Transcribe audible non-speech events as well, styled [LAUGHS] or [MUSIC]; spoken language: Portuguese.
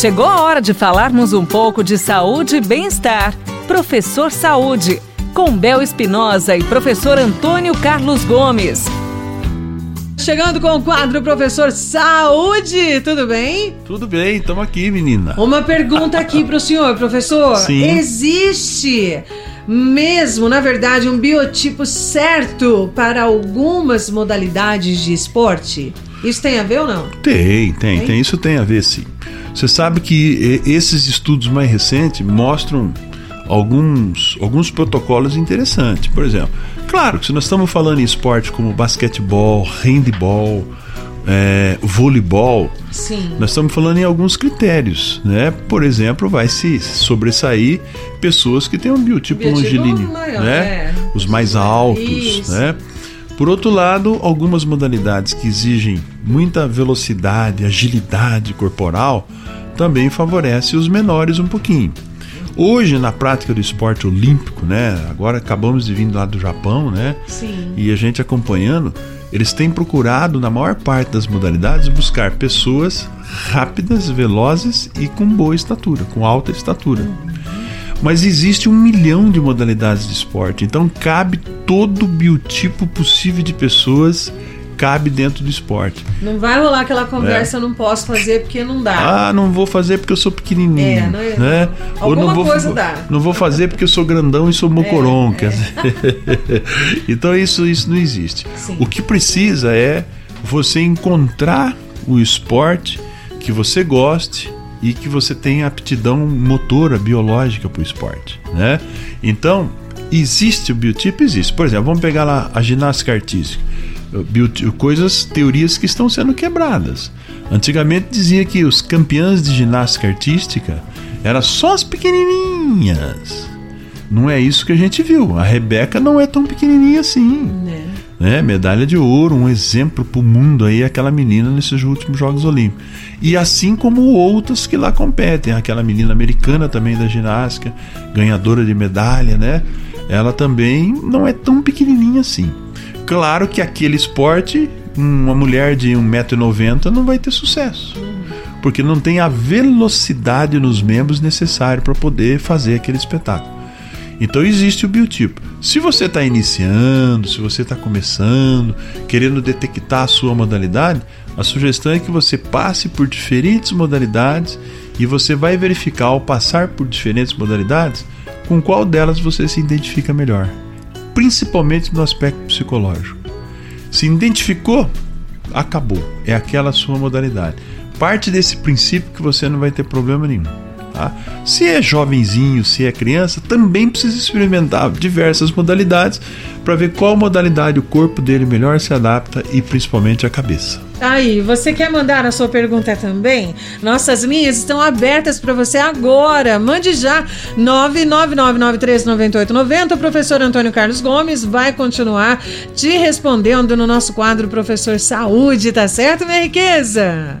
Chegou a hora de falarmos um pouco de saúde e bem-estar. Professor Saúde, com Bel Espinosa e professor Antônio Carlos Gomes. Chegando com o quadro Professor Saúde, tudo bem? Tudo bem, estamos aqui, menina. Uma pergunta aqui para o senhor, professor. Sim. Existe mesmo, na verdade, um biotipo certo para algumas modalidades de esporte? Isso tem a ver ou não? Tem, tem, tem. Isso tem a ver, sim. Você sabe que esses estudos mais recentes mostram alguns, alguns protocolos interessantes. Por exemplo, claro que se nós estamos falando em esporte como basquetebol, handball, é, voleibol, Sim. nós estamos falando em alguns critérios, né? Por exemplo, vai se sobressair pessoas que têm um biotipo, Biotipo longilíneo, maior, né? é. Os mais altos, Isso. né? Por outro lado, algumas modalidades que exigem muita velocidade, agilidade corporal, também favorece os menores um pouquinho. Hoje, na prática do esporte olímpico, né? Agora acabamos de vir lá do Japão, né? Sim. E a gente acompanhando, eles têm procurado, na maior parte das modalidades, buscar pessoas rápidas, velozes e com boa estatura, com alta estatura. Mas existe um milhão de modalidades de esporte, então cabe todo o biotipo possível de pessoas cabe dentro do esporte. Não vai rolar aquela conversa, eu não posso fazer porque não dá. É. Ah, não vou fazer porque eu sou pequenininho, É, não é- né? Ou Alguma não vou, coisa dá. Não vou fazer porque eu sou grandão e sou mocoron, É, dizer. [LAUGHS] então isso isso não existe. Sim. O que precisa é você encontrar o esporte que você goste e que você tenha aptidão motora biológica para o esporte, né? Então existe o biotipo, existe. Por exemplo, vamos pegar lá a ginástica artística coisas, teorias que estão sendo quebradas. Antigamente dizia que os campeões de ginástica artística eram só as pequenininhas. Não é isso que a gente viu. A Rebeca não é tão pequenininha assim. Né? Né? Medalha de ouro, um exemplo para o mundo aí, aquela menina nesses últimos Jogos Olímpicos. E assim como outras que lá competem, aquela menina americana também da ginástica, ganhadora de medalha, né? Ela também não é tão pequenininha assim. Claro que aquele esporte, uma mulher de 1,90m não vai ter sucesso. Porque não tem a velocidade nos membros necessária para poder fazer aquele espetáculo. Então existe o biotipo. Se você está iniciando, se você está começando, querendo detectar a sua modalidade, a sugestão é que você passe por diferentes modalidades e você vai verificar ao passar por diferentes modalidades com qual delas você se identifica melhor, principalmente no aspecto psicológico. Se identificou, acabou, é aquela sua modalidade. Parte desse princípio que você não vai ter problema nenhum. Tá? Se é jovenzinho, se é criança, também precisa experimentar diversas modalidades para ver qual modalidade o corpo dele melhor se adapta e principalmente a cabeça. Aí, você quer mandar a sua pergunta também? Nossas linhas estão abertas para você agora. Mande já 999939890. O professor Antônio Carlos Gomes vai continuar te respondendo no nosso quadro Professor Saúde, tá certo, minha riqueza?